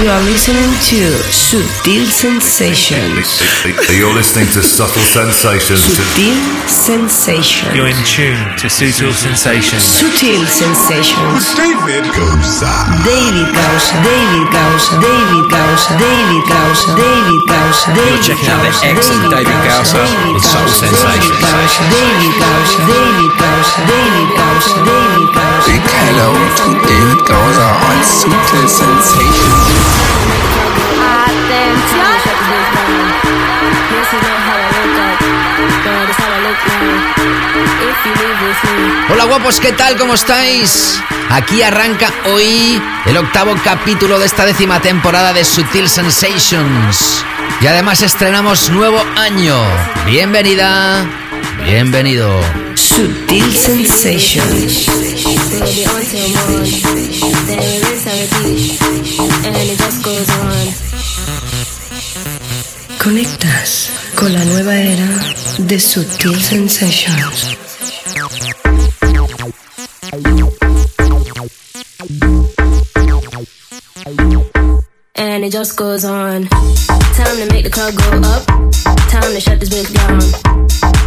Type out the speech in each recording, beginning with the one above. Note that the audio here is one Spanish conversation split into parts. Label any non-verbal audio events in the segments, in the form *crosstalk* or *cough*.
You are listening to Sutil Sensations. You're listening to Subtle Sensations. Sutil Sensations. You're in tune to Sutil Sensations. Sutil Sensations. David Gosa. David Gausa. David Gausa. David Gausa. David Gausa. David Gausa. David checking out the excellent David Gausa David with Soul Gausa, Sensations. David Gausa. David Gausa. David Gausa. David Gausa. Big hello to David Gosa on Sutil Sensations. Hola guapos, ¿qué tal? ¿Cómo estáis? Aquí arranca hoy el octavo capítulo de esta décima temporada de Sutil Sensations. Y además estrenamos nuevo año. Bienvenida, bienvenido. Sutil Sensations. Conectas con la nueva era de Sutil Sensations. and it just goes on. Time to make the club go up. Time to shut this bitch down.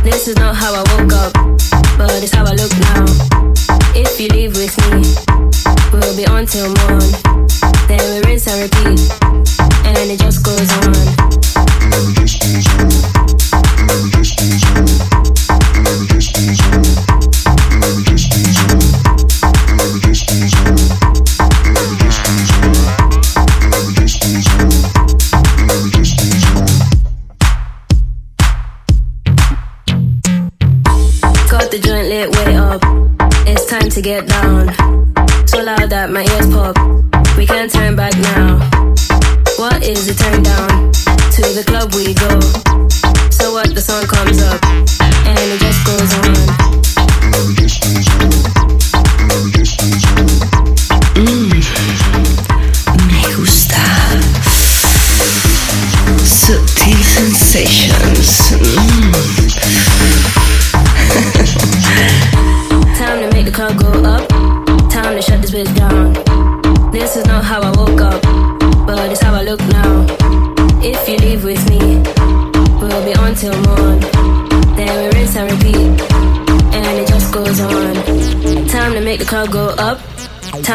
This is not how I woke up, but it's how I look now. If you leave with me, we'll be on till morn. Then we rinse and repeat, and it just goes on. To get down. So loud that my ears pop. We can't turn back now. What is the turn down? To the club we go.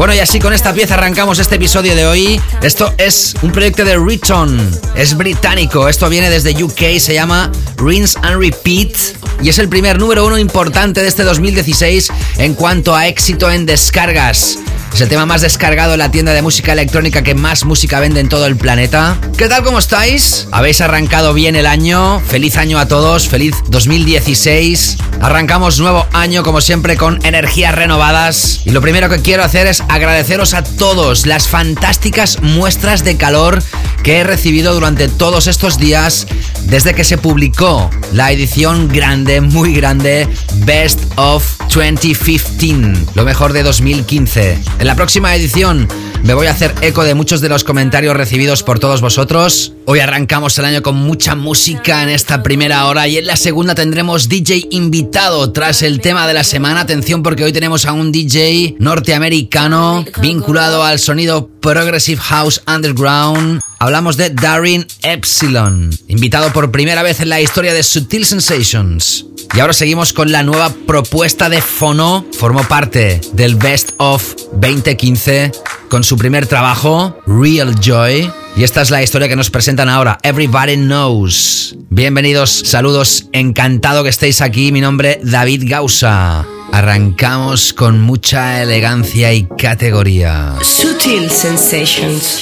Bueno, y así con esta pieza arrancamos este episodio de hoy. Esto es un proyecto de Riton, es británico. Esto viene desde UK, se llama Rinse and Repeat. Y es el primer número uno importante de este 2016 en cuanto a éxito en descargas. Es el tema más descargado en la tienda de música electrónica que más música vende en todo el planeta. ¿Qué tal? ¿Cómo estáis? ¿Habéis arrancado bien el año? Feliz año a todos, feliz 2016. Arrancamos nuevo año como siempre con energías renovadas. Y lo primero que quiero hacer es agradeceros a todos las fantásticas muestras de calor que he recibido durante todos estos días desde que se publicó la edición grande, muy grande, Best of 2015, lo mejor de 2015. En la próxima edición me voy a hacer eco de muchos de los comentarios recibidos por todos vosotros. Hoy arrancamos el año con mucha música en esta primera hora y en la segunda tendremos DJ invitado tras el tema de la semana. Atención porque hoy tenemos a un DJ norteamericano vinculado al sonido Progressive House Underground. Hablamos de Darin Epsilon, invitado por primera vez en la historia de Sutil Sensations. Y ahora seguimos con la nueva propuesta de Fono. Formó parte del Best of 2015 con su primer trabajo, Real Joy. Y esta es la historia que nos presentan ahora, Everybody Knows. Bienvenidos, saludos, encantado que estéis aquí. Mi nombre, David Gausa. Arrancamos con mucha elegancia y categoría. Sutil Sensations.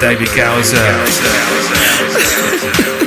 David Gowser. *laughs*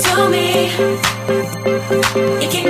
to me. You keep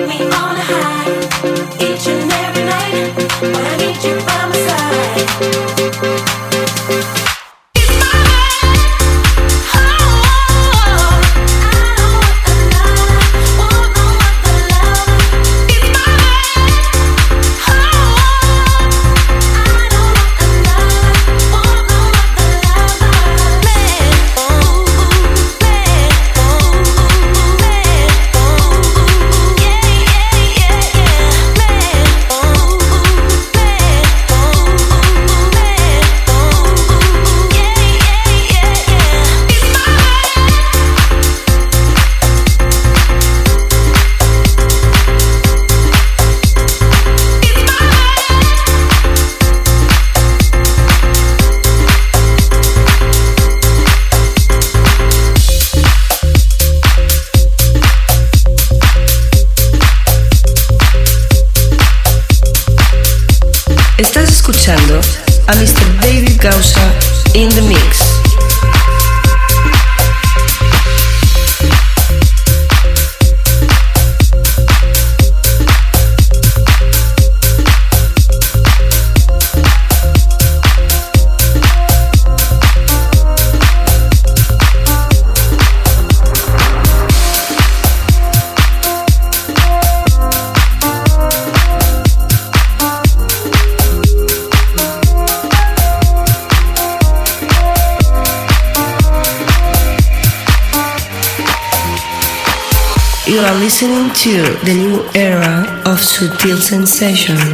Sutil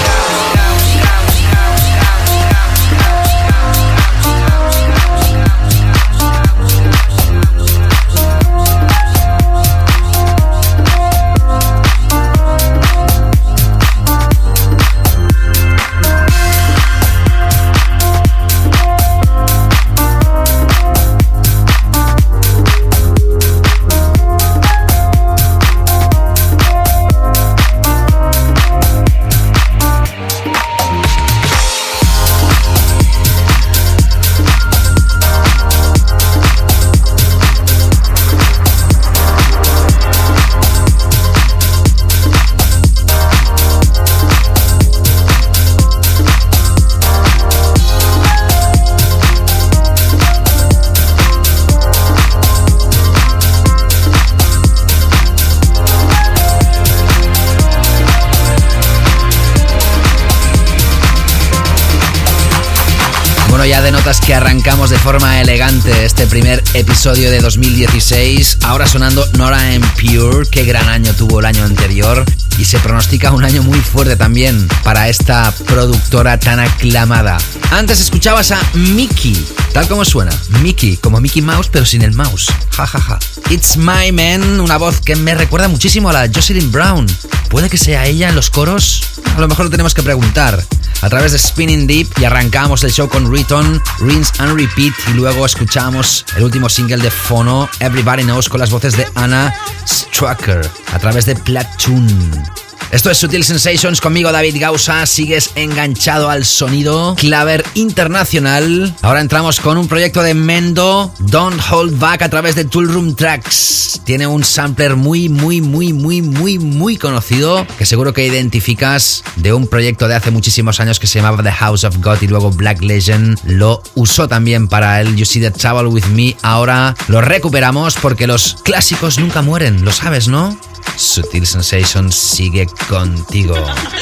Este primer episodio de 2016. Ahora sonando Nora en Pure, qué gran año tuvo el año anterior. Y se pronostica un año muy fuerte también para esta productora tan aclamada. Antes escuchabas a Mickey, tal como suena. Mickey, como Mickey Mouse, pero sin el mouse. Ja, ja, ja. It's My Man, una voz que me recuerda muchísimo a la Jocelyn Brown. ¿Puede que sea ella en los coros? A lo mejor lo tenemos que preguntar a través de Spinning Deep y arrancamos el show con Return, Rinse and Repeat y luego escuchamos el último single de Fono, Everybody Knows con las voces de Anna Strucker a través de Platoon. Esto es Sutil Sensations conmigo David Gausa, sigues enganchado al sonido Claver Internacional. Ahora entramos con un proyecto de Mendo, Don't Hold Back a través de Toolroom Tracks. Tiene un sampler muy, muy, muy, muy, muy, muy conocido que seguro que identificas de un proyecto de hace muchísimos años que se llamaba The House of God y luego Black Legend lo usó también para el You See the Trouble with Me. Ahora lo recuperamos porque los clásicos nunca mueren, lo sabes, ¿no? Sutil Sensations sigue contigo.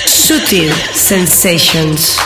Sutil Sensations.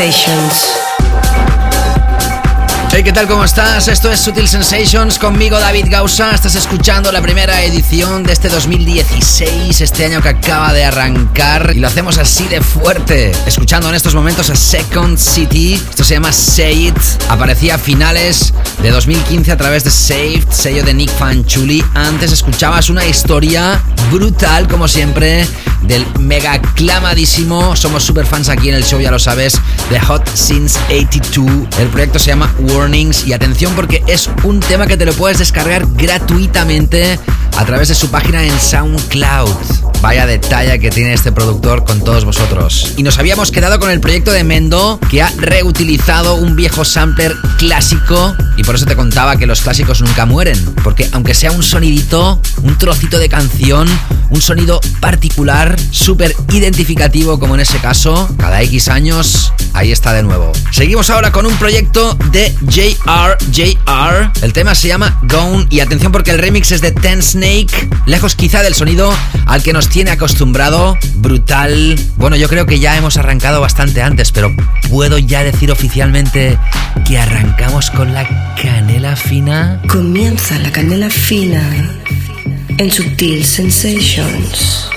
Sensations. Estás? Esto es Sutil Sensations conmigo, David Gausa. Estás escuchando la primera edición de este 2016, este año que acaba de arrancar. Y lo hacemos así de fuerte. Escuchando en estos momentos a Second City. Esto se llama Say It. Aparecía a finales de 2015 a través de Saved, sello de Nick Fanchuli. Antes escuchabas una historia brutal, como siempre del mega aclamadísimo. Somos super fans aquí en el show, ya lo sabes, de Hot Since 82. El proyecto se llama Warnings y atención porque es un tema que te lo puedes descargar gratuitamente a través de su página en SoundCloud. Vaya detalle que tiene este productor con todos vosotros. Y nos habíamos quedado con el proyecto de Mendo, que ha reutilizado un viejo sampler clásico. Y por eso te contaba que los clásicos nunca mueren. Porque aunque sea un sonidito, un trocito de canción, un sonido particular, súper identificativo como en ese caso, cada X años, ahí está de nuevo. Seguimos ahora con un proyecto de JRJR, el tema se llama Gone y atención porque el remix es de Ten Snake, lejos quizá del sonido al que nos tiene acostumbrado, brutal. Bueno, yo creo que ya hemos arrancado bastante antes, pero puedo ya decir oficialmente que arrancamos con la canela fina. Comienza la canela fina en Subtil Sensations.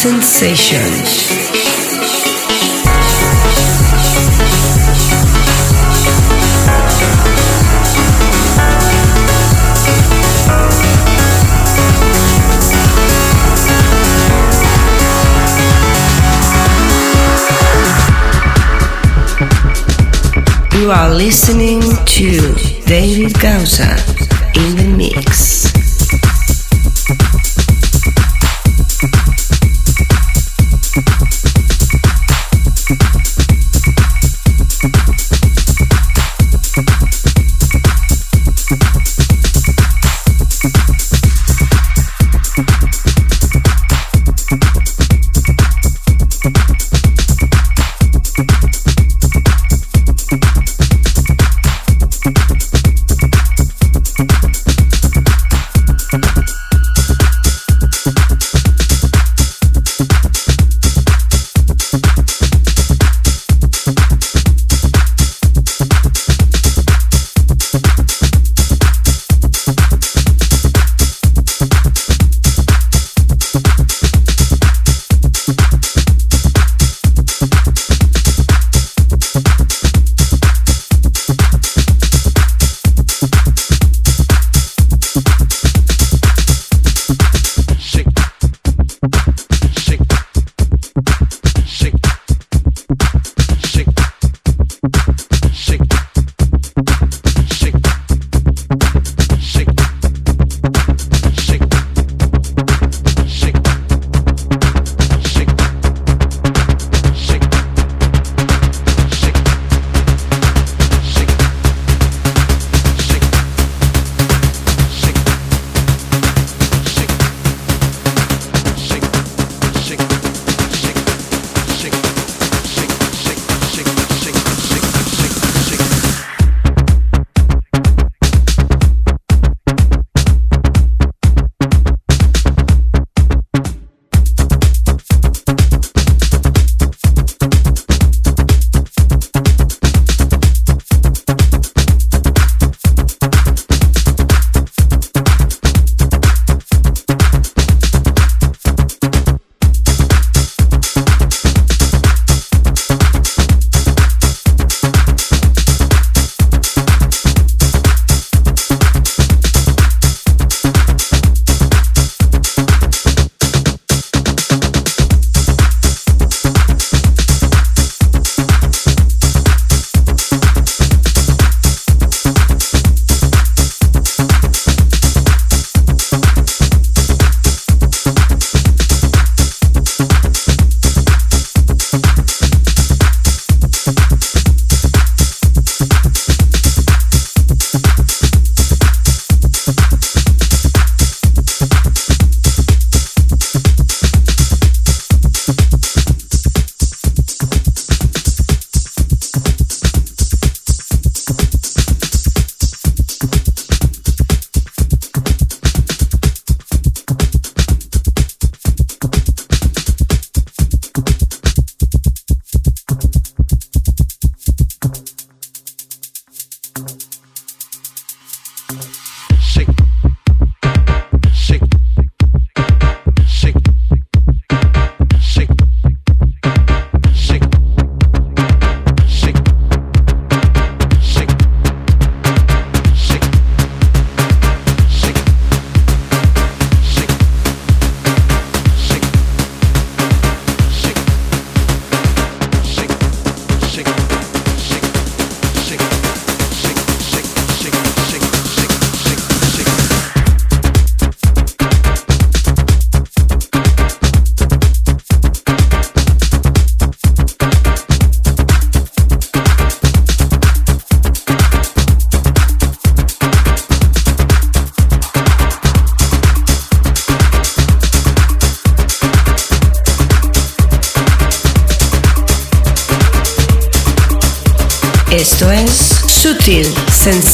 Sensations. You are listening to David Gausa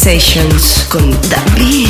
Sensations con David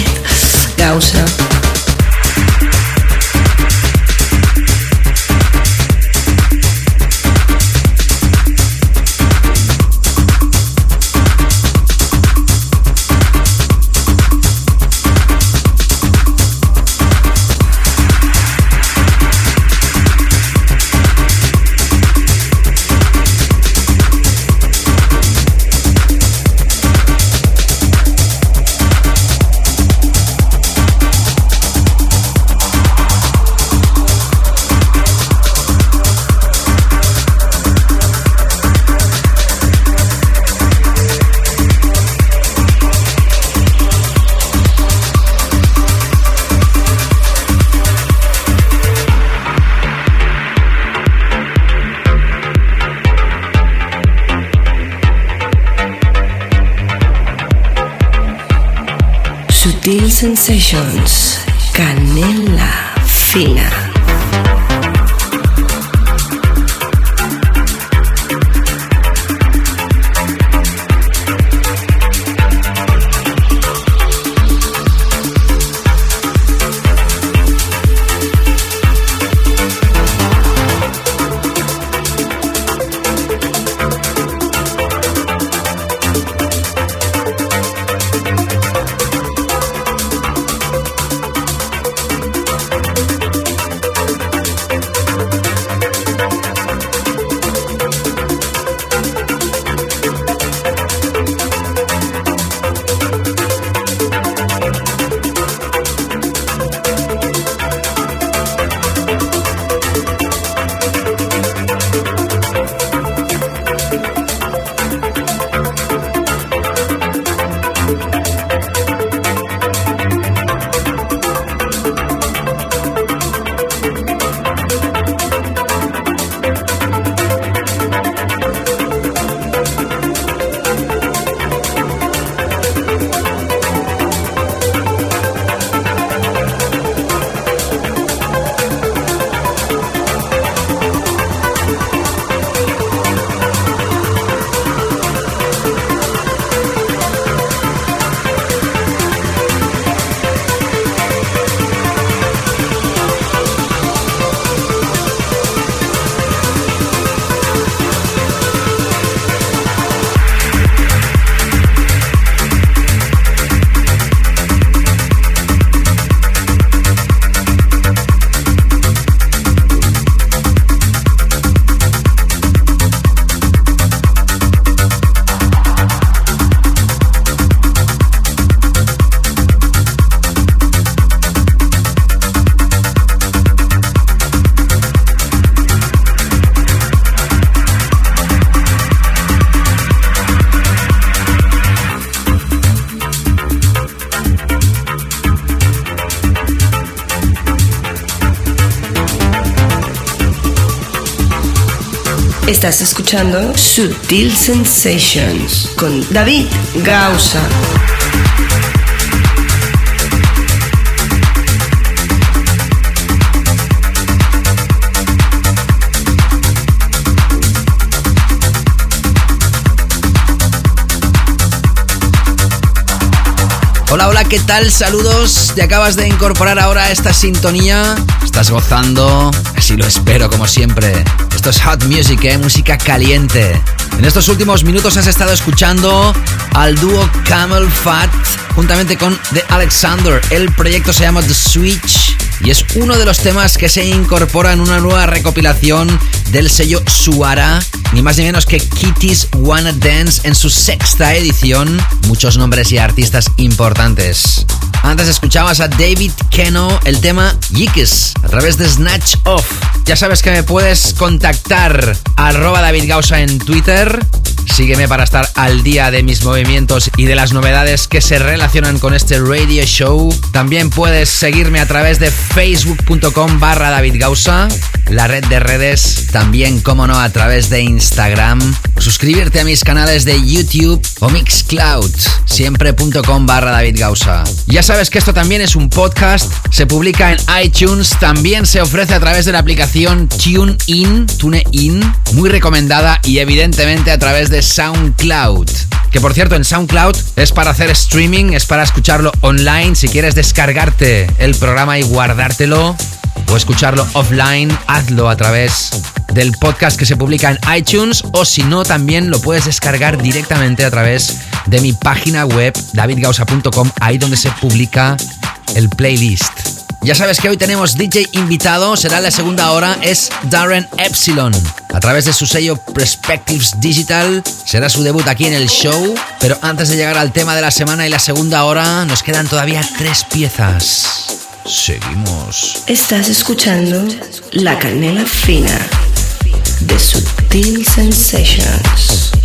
Sutil Estás escuchando Sutil Sensations con David Gausa. Hola, hola, ¿qué tal? Saludos. Te acabas de incorporar ahora a esta sintonía. Estás gozando. Así lo espero, como siempre. Hot Music, ¿eh? música caliente. En estos últimos minutos has estado escuchando al dúo Camel Fat juntamente con The Alexander. El proyecto se llama The Switch y es uno de los temas que se incorpora en una nueva recopilación del sello Suara, ni más ni menos que Kitty's Wanna Dance en su sexta edición. Muchos nombres y artistas importantes. Antes escuchabas a David Keno el tema Yikes a través de Snatch Off. Ya sabes que me puedes contactar arroba David en Twitter. Sígueme para estar al día de mis movimientos y de las novedades que se relacionan con este radio show. También puedes seguirme a través de facebook.com barra David la red de redes, también como no a través de Instagram. Suscribirte a mis canales de YouTube o Mixcloud, siempre.com barra David Gausa. Ya sabes que esto también es un podcast, se publica en iTunes, también se ofrece a través de la aplicación TuneIn, TuneIn, muy recomendada y evidentemente a través de SoundCloud. Que por cierto, en SoundCloud es para hacer streaming, es para escucharlo online. Si quieres descargarte el programa y guardártelo o escucharlo offline, hazlo a través del podcast que se publica en iTunes o si no, también lo puedes descargar directamente a través de mi página web davidgausa.com, ahí donde se publica el playlist. Ya sabes que hoy tenemos DJ invitado, será la segunda hora, es Darren Epsilon. A través de su sello Perspectives Digital será su debut aquí en el show, pero antes de llegar al tema de la semana y la segunda hora, nos quedan todavía tres piezas. Seguimos. Estás escuchando La Canela Fina de Sutil Sensations.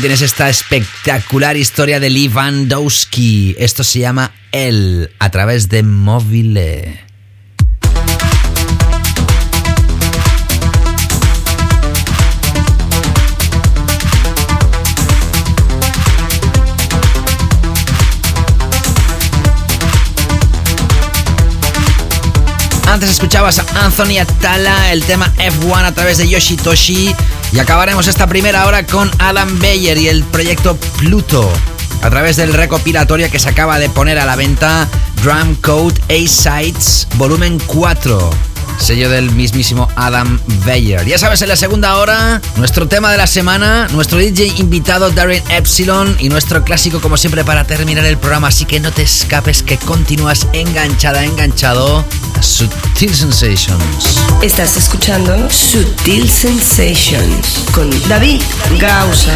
Tienes esta espectacular historia de Lee Vandowski. Esto se llama El a través de Mobile. Antes escuchabas a Anthony Atala, el tema F1 a través de Yoshitoshi. Y acabaremos esta primera hora con Adam Beyer y el proyecto Pluto. A través del recopilatorio que se acaba de poner a la venta Drum Code A-Sides Volumen 4 sello del mismísimo Adam Beyer. Ya sabes, en la segunda hora, nuestro tema de la semana, nuestro DJ invitado Darren Epsilon y nuestro clásico como siempre para terminar el programa, así que no te escapes que continúas enganchada, enganchado a Sutil Sensations. Estás escuchando Sutil Sensations con David Gausa.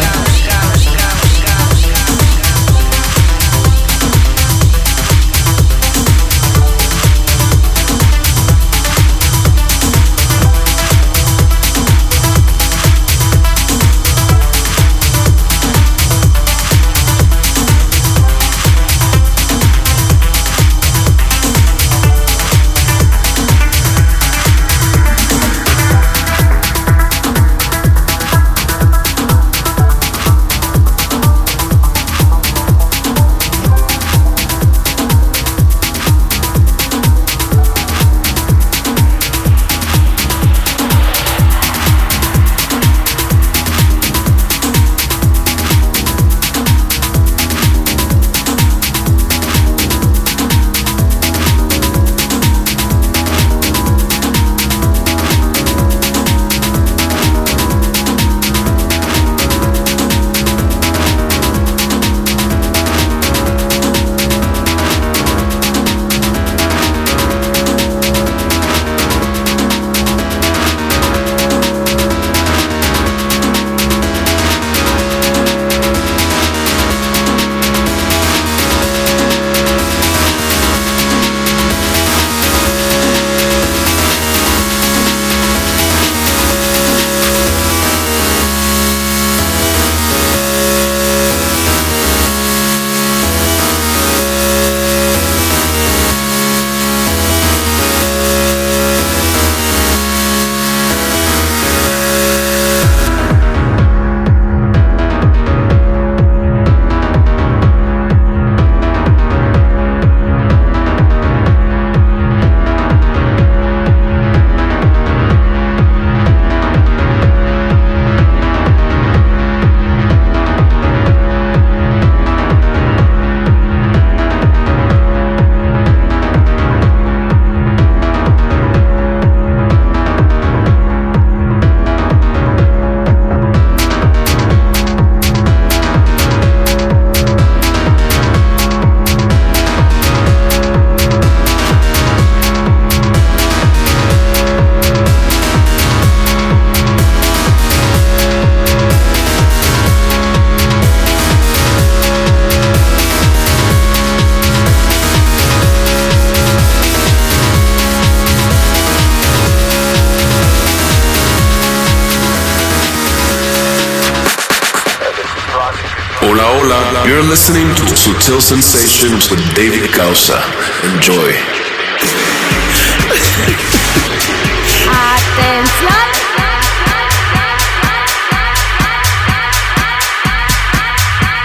Listening to Sutil Sensations with David Causa. Enjoy. Atención.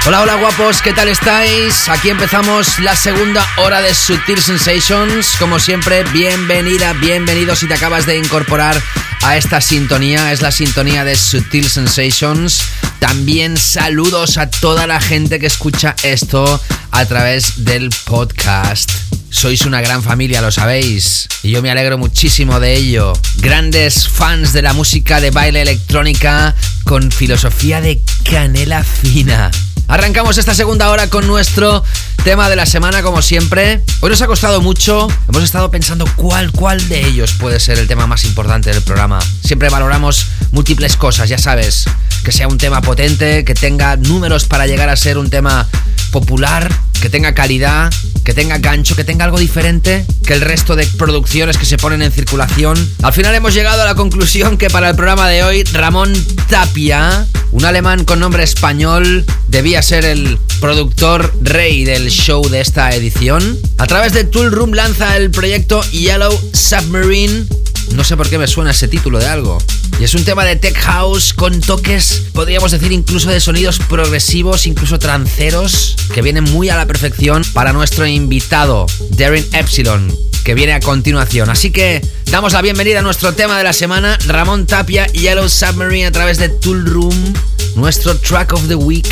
Hola, hola guapos, ¿qué tal estáis? Aquí empezamos la segunda hora de Sutil Sensations. Como siempre, bienvenida, bienvenido si te acabas de incorporar a esta sintonía. Es la sintonía de Sutil Sensations. También saludos a toda la gente que escucha esto a través del podcast. Sois una gran familia, lo sabéis, y yo me alegro muchísimo de ello. Grandes fans de la música de baile electrónica con filosofía de canela fina. Arrancamos esta segunda hora con nuestro tema de la semana, como siempre. Hoy nos ha costado mucho. Hemos estado pensando cuál, cuál de ellos puede ser el tema más importante del programa. Siempre valoramos múltiples cosas, ya sabes. Que sea un tema potente, que tenga números para llegar a ser un tema popular, que tenga calidad, que tenga gancho, que tenga algo diferente que el resto de producciones que se ponen en circulación. Al final hemos llegado a la conclusión que para el programa de hoy Ramón Tapia, un alemán con nombre español, debía ser el productor rey del show de esta edición. A través de Tool Room lanza el proyecto Yellow Submarine no sé por qué me suena ese título de algo. Y es un tema de tech house con toques, podríamos decir incluso de sonidos progresivos, incluso tranceros, que vienen muy a la perfección para nuestro invitado, Darren Epsilon, que viene a continuación. Así que damos la bienvenida a nuestro tema de la semana, Ramón Tapia, Yellow Submarine a través de Tool Room, nuestro track of the week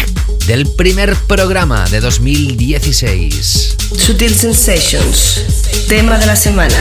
del primer programa de 2016. Sutil Sensations, tema de la semana.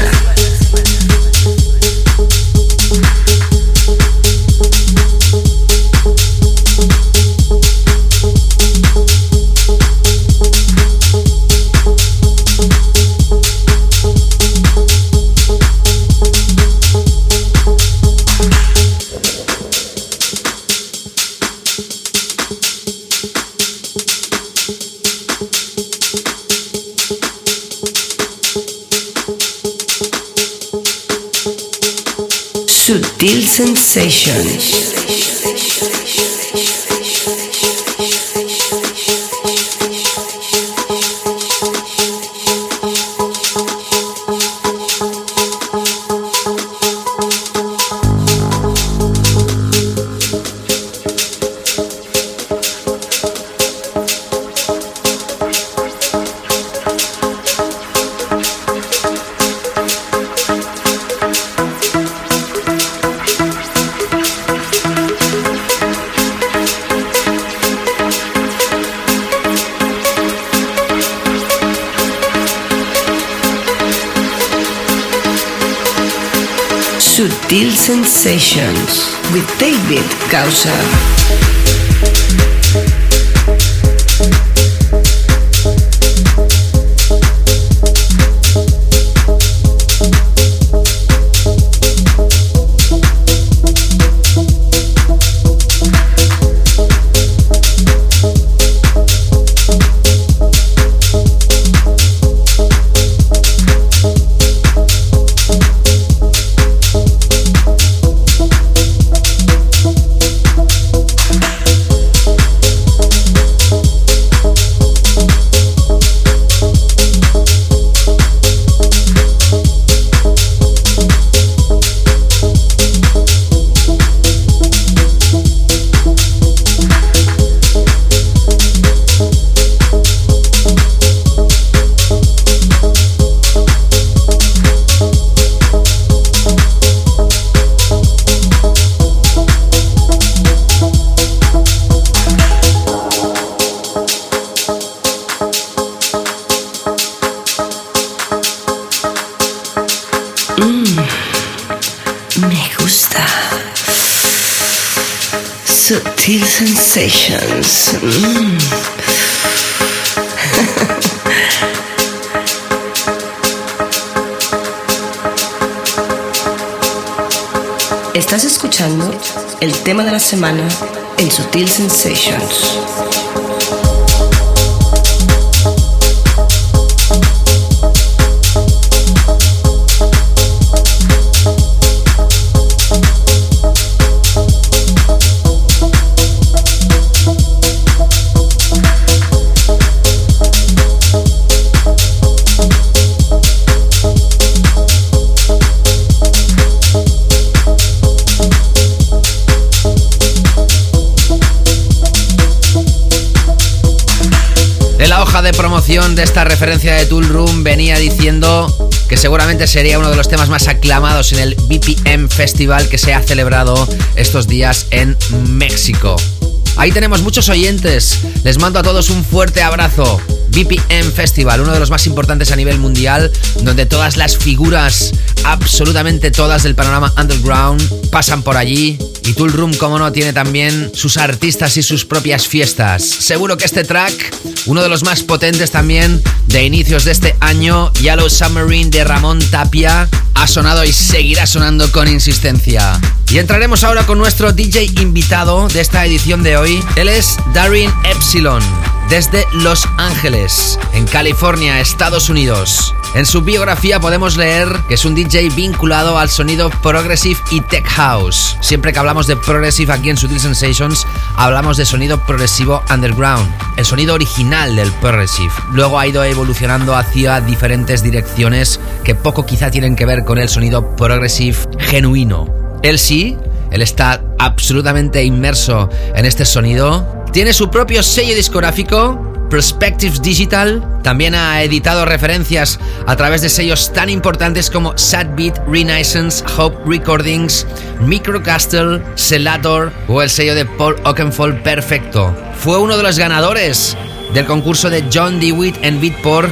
Sutil Sensations. water semana en Sutil Sensations. De esta referencia de Tool Room venía diciendo que seguramente sería uno de los temas más aclamados en el BPM Festival que se ha celebrado estos días en México. Ahí tenemos muchos oyentes. Les mando a todos un fuerte abrazo. BPM Festival, uno de los más importantes a nivel mundial, donde todas las figuras, absolutamente todas del panorama underground, pasan por allí. Y Tool Room, como no, tiene también sus artistas y sus propias fiestas. Seguro que este track, uno de los más potentes también de inicios de este año, Yellow Submarine de Ramón Tapia, ha sonado y seguirá sonando con insistencia. Y entraremos ahora con nuestro DJ invitado de esta edición de hoy. Él es Darin Epsilon, desde Los Ángeles, en California, Estados Unidos. En su biografía podemos leer que es un DJ vinculado al sonido progressive y tech house. Siempre que hablamos de progressive aquí en Sutil Sensations, hablamos de sonido progresivo underground, el sonido original del progressive. Luego ha ido evolucionando hacia diferentes direcciones que poco quizá tienen que ver con el sonido progressive genuino. Él sí, él está absolutamente inmerso en este sonido. Tiene su propio sello discográfico Perspectives Digital también ha editado referencias a través de sellos tan importantes como Sadbeat, Renaissance, Hope Recordings, Microcastle, Selator o el sello de Paul Oakenfold Perfecto. Fue uno de los ganadores del concurso de John DeWitt en Beatport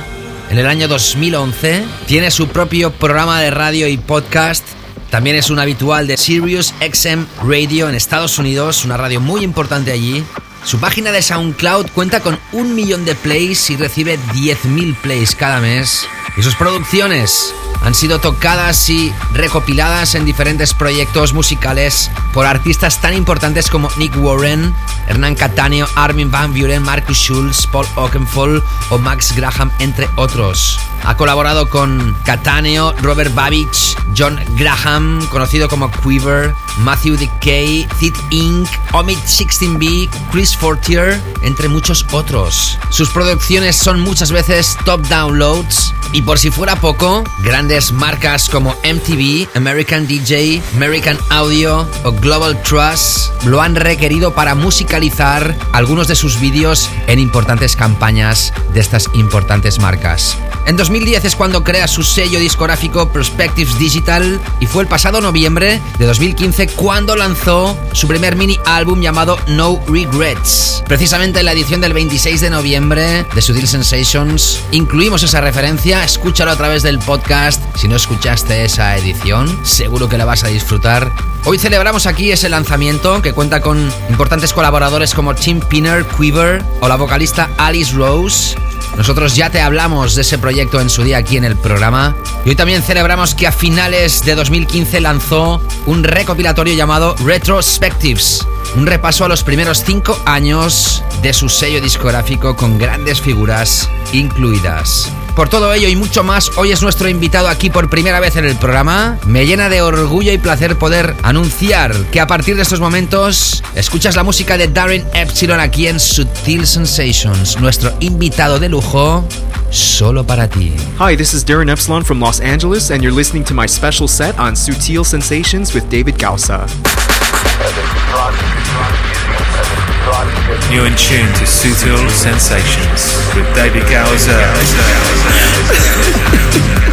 en el año 2011. Tiene su propio programa de radio y podcast. También es un habitual de Sirius XM Radio en Estados Unidos, una radio muy importante allí. Su página de SoundCloud cuenta con un millón de plays y recibe 10.000 plays cada mes. Y sus producciones han sido tocadas y recopiladas en diferentes proyectos musicales por artistas tan importantes como Nick Warren, Hernán Cattaneo, Armin Van Buren, Marcus Schulz, Paul Oakenfold o Max Graham, entre otros. Ha colaborado con Cattaneo, Robert Babich, John Graham, conocido como Quiver, Matthew Decay, Thit Inc., Omid 16B, Chris Fortier, entre muchos otros. Sus producciones son muchas veces top downloads y por si fuera poco, grandes marcas como MTV, American DJ, American Audio o Global Trust lo han requerido para musicalizar algunos de sus vídeos en importantes campañas de estas importantes marcas. En 2010 es cuando crea su sello discográfico Perspectives Digital y fue el pasado noviembre de 2015 cuando lanzó su primer mini álbum llamado No Regrets. Precisamente en la edición del 26 de noviembre de Sutil Sensations incluimos esa referencia, escúchalo a través del podcast. Si no escuchaste esa edición, seguro que la vas a disfrutar. Hoy celebramos aquí ese lanzamiento que cuenta con importantes colaboradores como Tim Pinner, Quiver o la vocalista Alice Rose. Nosotros ya te hablamos de ese proyecto en su día aquí en el programa. Y hoy también celebramos que a finales de 2015 lanzó un recopilatorio llamado Retrospectives. Un repaso a los primeros cinco años de su sello discográfico con grandes figuras incluidas. Por todo ello y mucho más, hoy es nuestro invitado aquí por primera vez en el programa. Me llena de orgullo y placer poder anunciar que a partir de estos momentos escuchas la música de Darren Epsilon aquí en Sutil Sensations, nuestro invitado de lujo solo para ti. Hi, this is Darren Epsilon from Los Angeles, and you're listening to my special set on Sutil Sensations with David Gausa. You're in tune to Sutil Sensations with David Gowser. *laughs* *laughs*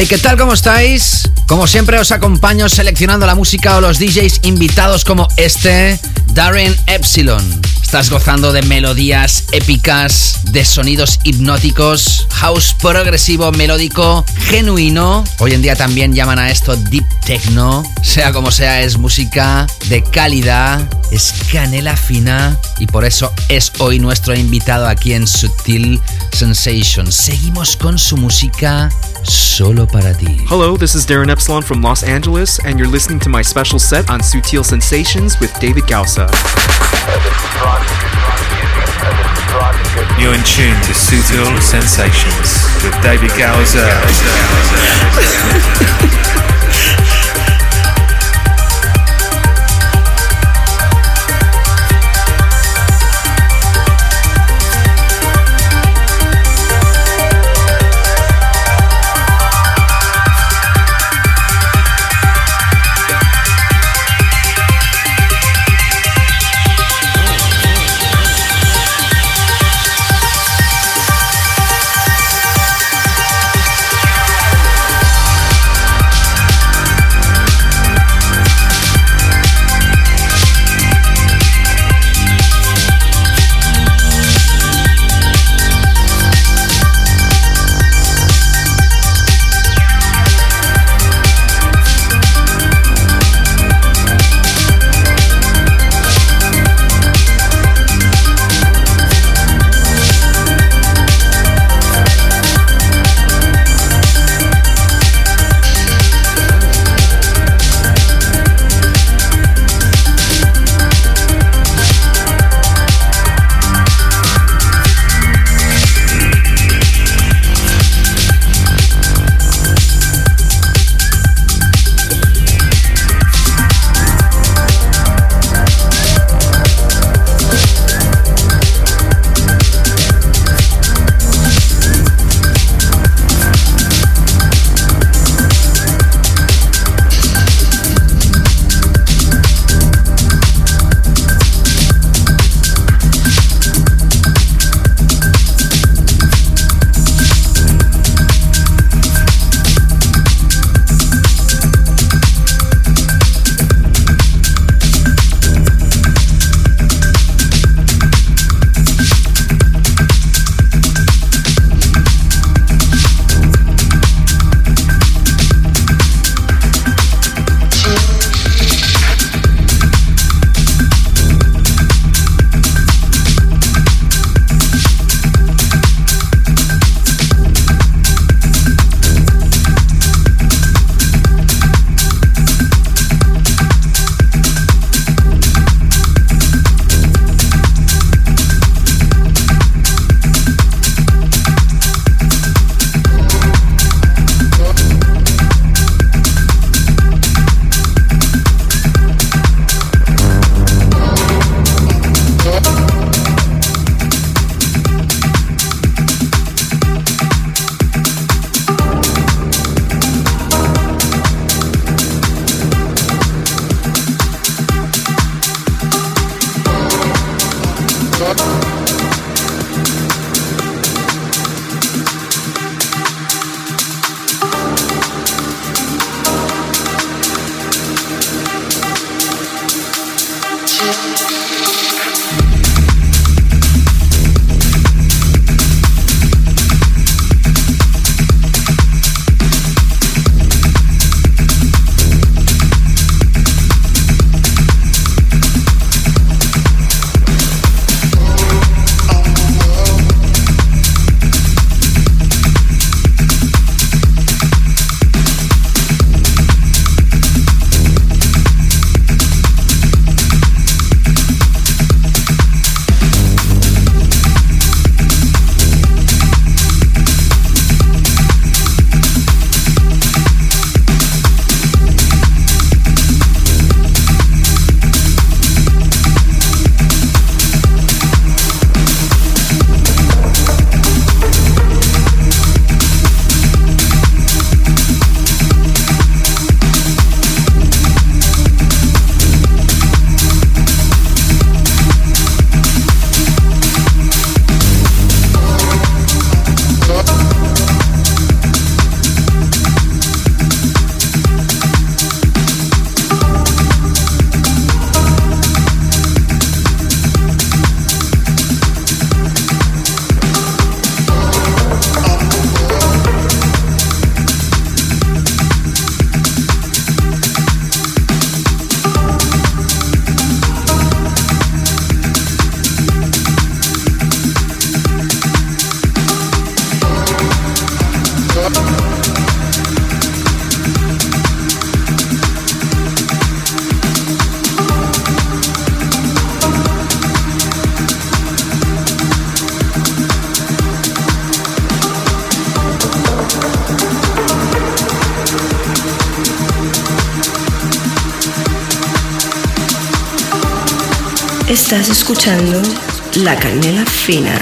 Hey, ¿qué tal? ¿Cómo estáis? Como siempre os acompaño seleccionando la música o los DJs invitados como este, Darren Epsilon. Estás gozando de melodías épicas, de sonidos hipnóticos, house progresivo, melódico, genuino. Hoy en día también llaman a esto deep techno. Sea como sea, es música de calidad, es canela fina y por eso es hoy nuestro invitado aquí en Sutil Sensations. Seguimos con su música solo para ti. Hello, this is Darren Epsilon from Los Angeles, and you're listening to my special set on Sutil Sensations with David Gausa. You're in tune to Sutil Sensations with David Gowser. *laughs* *laughs* Estás escuchando La Canela Fina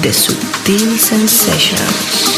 de Subtil Sensations.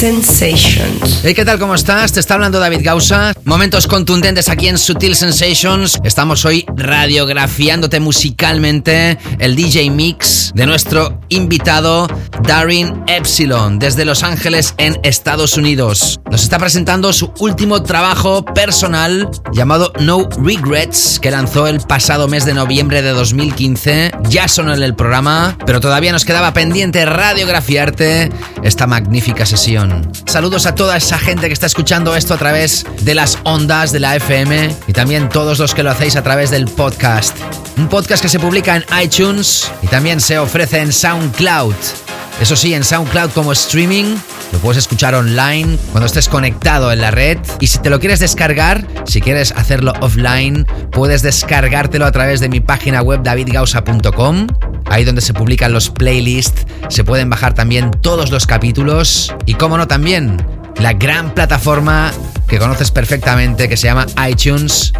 Sensations. Hey, ¿qué tal? ¿Cómo estás? Te está hablando David Gausa. Momentos contundentes aquí en Sutil Sensations. Estamos hoy radiografiándote musicalmente el DJ Mix de nuestro invitado Darin Epsilon desde Los Ángeles en Estados Unidos. Nos está presentando su último trabajo personal llamado No Regrets que lanzó el pasado mes de noviembre de 2015. Ya sonó en el programa, pero todavía nos quedaba pendiente radiografiarte esta magnífica sesión. Saludos a toda esa gente que está escuchando esto a través de las ondas de la FM y también todos los que lo hacéis a través del podcast. Un podcast que se publica en iTunes y también se ofrece en SoundCloud. Eso sí, en SoundCloud como streaming lo puedes escuchar online cuando estés conectado en la red. Y si te lo quieres descargar, si quieres hacerlo offline, puedes descargártelo a través de mi página web davidgausa.com. Ahí donde se publican los playlists, se pueden bajar también todos los capítulos. Y como no, también la gran plataforma que conoces perfectamente que se llama iTunes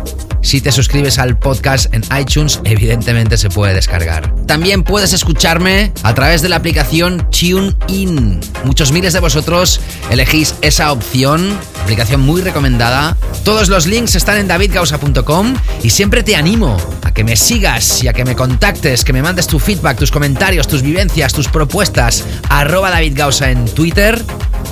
si te suscribes al podcast en iTunes, evidentemente se puede descargar. También puedes escucharme a través de la aplicación TuneIn. Muchos miles de vosotros elegís esa opción, aplicación muy recomendada. Todos los links están en davidgausa.com y siempre te animo a que me sigas y a que me contactes, que me mandes tu feedback, tus comentarios, tus vivencias, tus propuestas. Arroba davidgausa en Twitter.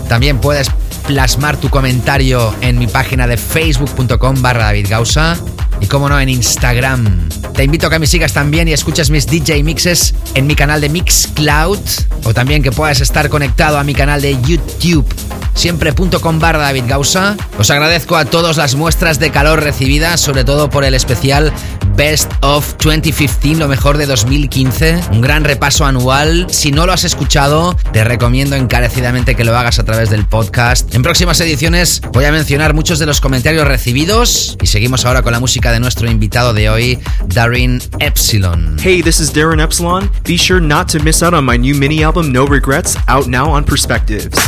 También puedes plasmar tu comentario en mi página de facebook.com barra davidgausa y como no en Instagram. Te invito a que me sigas también y escuches mis DJ mixes en mi canal de Mixcloud o también que puedas estar conectado a mi canal de YouTube siempre.com barra David Gausa. Os agradezco a todos las muestras de calor recibidas, sobre todo por el especial Best of 2015, lo mejor de 2015. Un gran repaso anual. Si no lo has escuchado, te recomiendo encarecidamente que lo hagas a través del podcast. En próximas ediciones voy a mencionar muchos de los comentarios recibidos y seguimos ahora con la música de nuestro invitado de hoy, Darren Epsilon. Hey, this is Darren Epsilon. Be sure not to miss out on my new mini album No Regrets, out now on Perspectives.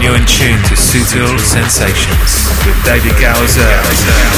You're in tune to Sutil Sensations with David Gowser. down.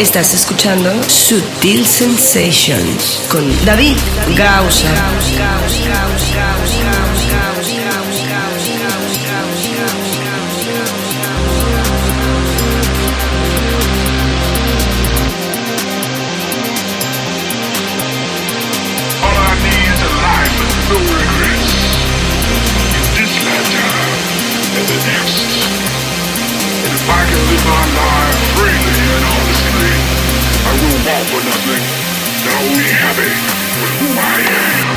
Estás escuchando Sutil Sensations con David Gausa. I can live my life freely and honestly, I will want for nothing. And I will be happy with who I am.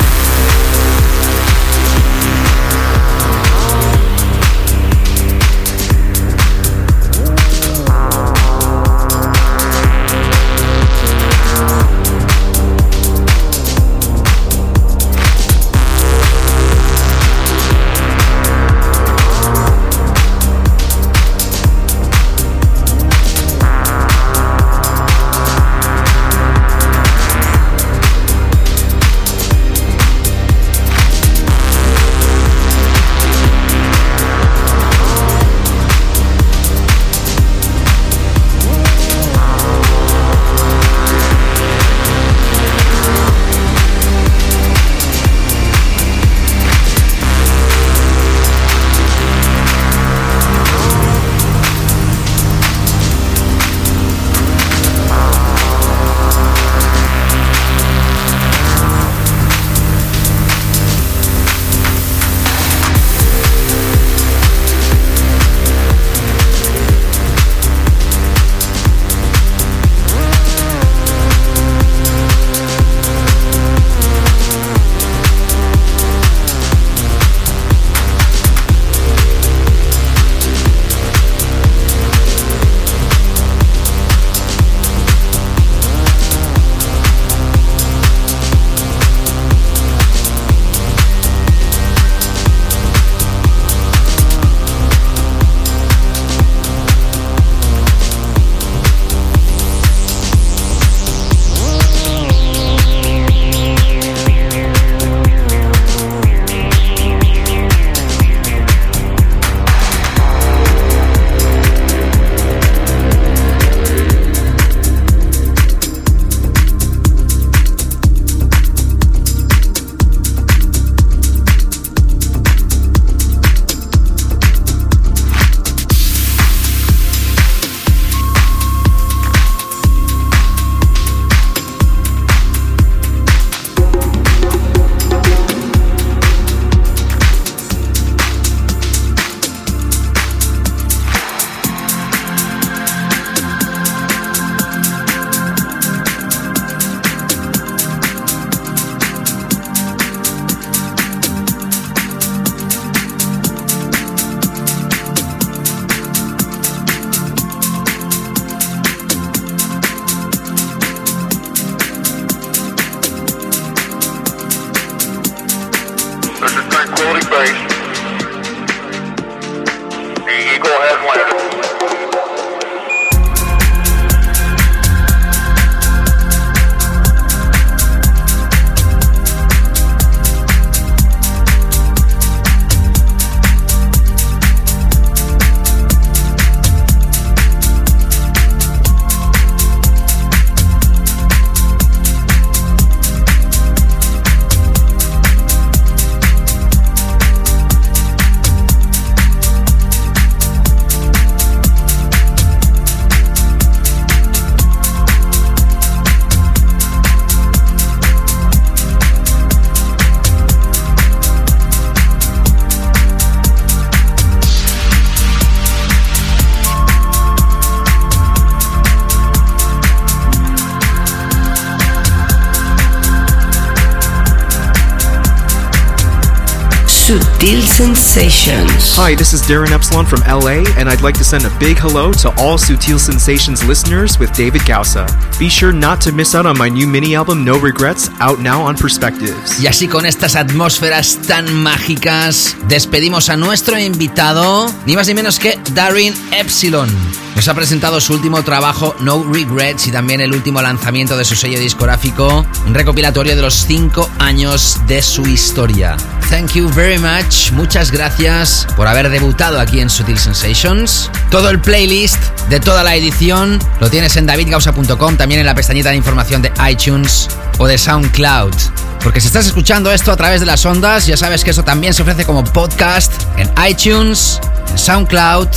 Sensations. Hi, this is Darren Epsilon from LA, and I'd like to send a big hello to all Sutil Sensations listeners with David Gausa. Be sure not to miss out on my new mini album No Regrets, out now on Perspectives. Y así con estas atmósferas tan mágicas, despedimos a nuestro invitado, ni más ni menos que Darren Epsilon. nos ha presentado su último trabajo No Regrets y también el último lanzamiento de su sello discográfico, un recopilatorio de los 5 años de su historia. Thank you very much, muchas gracias por haber debutado aquí en Sutil Sensations. Todo el playlist de toda la edición lo tienes en davidgausa.com, también en la pestañita de información de iTunes o de SoundCloud. Porque si estás escuchando esto a través de las ondas, ya sabes que eso también se ofrece como podcast en iTunes, en SoundCloud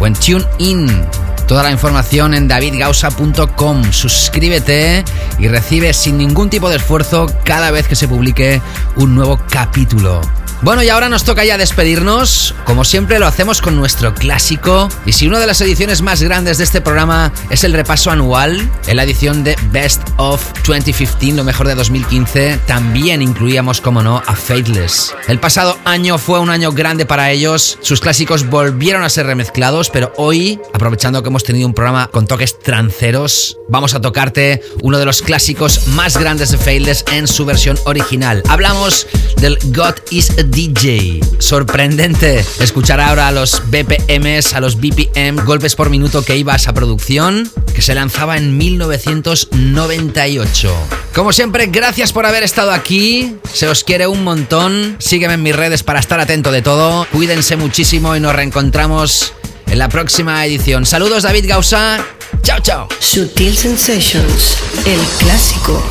o en TuneIn. Toda la información en davidgausa.com. Suscríbete y recibe sin ningún tipo de esfuerzo cada vez que se publique un nuevo capítulo. Bueno, y ahora nos toca ya despedirnos. Como siempre lo hacemos con nuestro clásico. Y si una de las ediciones más grandes de este programa es el repaso anual, en la edición de Best of 2015, lo mejor de 2015, también incluíamos, como no, a Faithless. El pasado año fue un año grande para ellos. Sus clásicos volvieron a ser remezclados, pero hoy, aprovechando que hemos tenido un programa con toques tranceros, vamos a tocarte uno de los clásicos más grandes de Faithless en su versión original. Hablamos del God is a DJ. Sorprendente escuchar ahora a los BPMs, a los BPM, golpes por minuto que iba a esa producción, que se lanzaba en 1998. Como siempre, gracias por haber estado aquí. Se os quiere un montón. Sígueme en mis redes para estar atento de todo. Cuídense muchísimo y nos reencontramos en la próxima edición. Saludos, David Gausa. Chao, chao. Sutil Sensations, el clásico.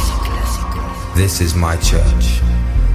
This is my church.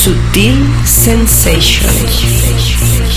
Sutil Sensations.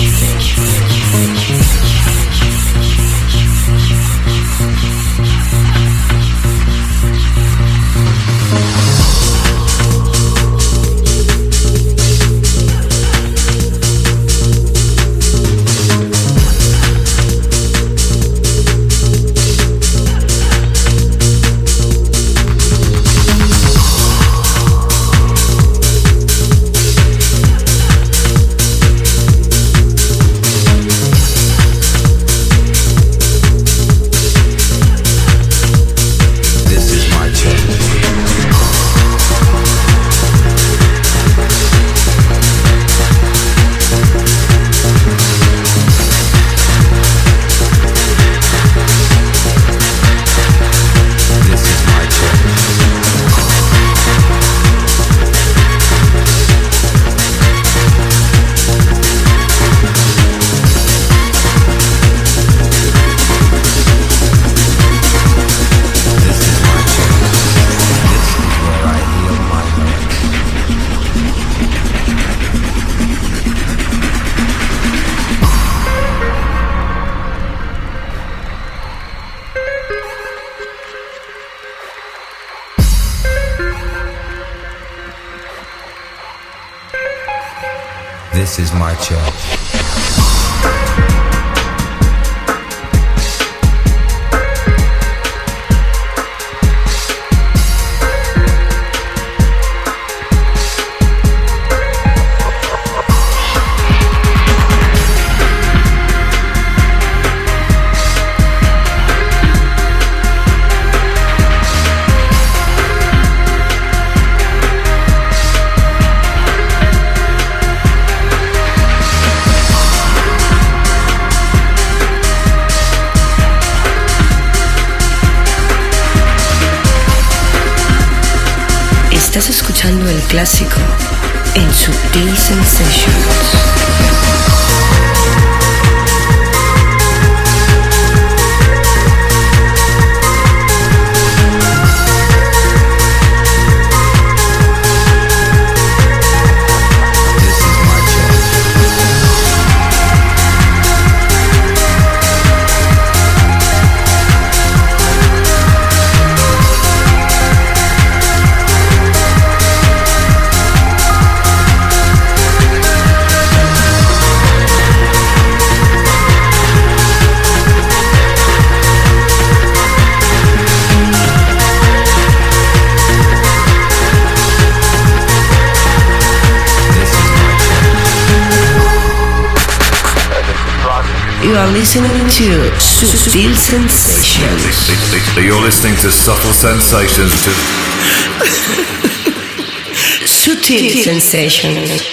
Sensations. Subtle Sensations.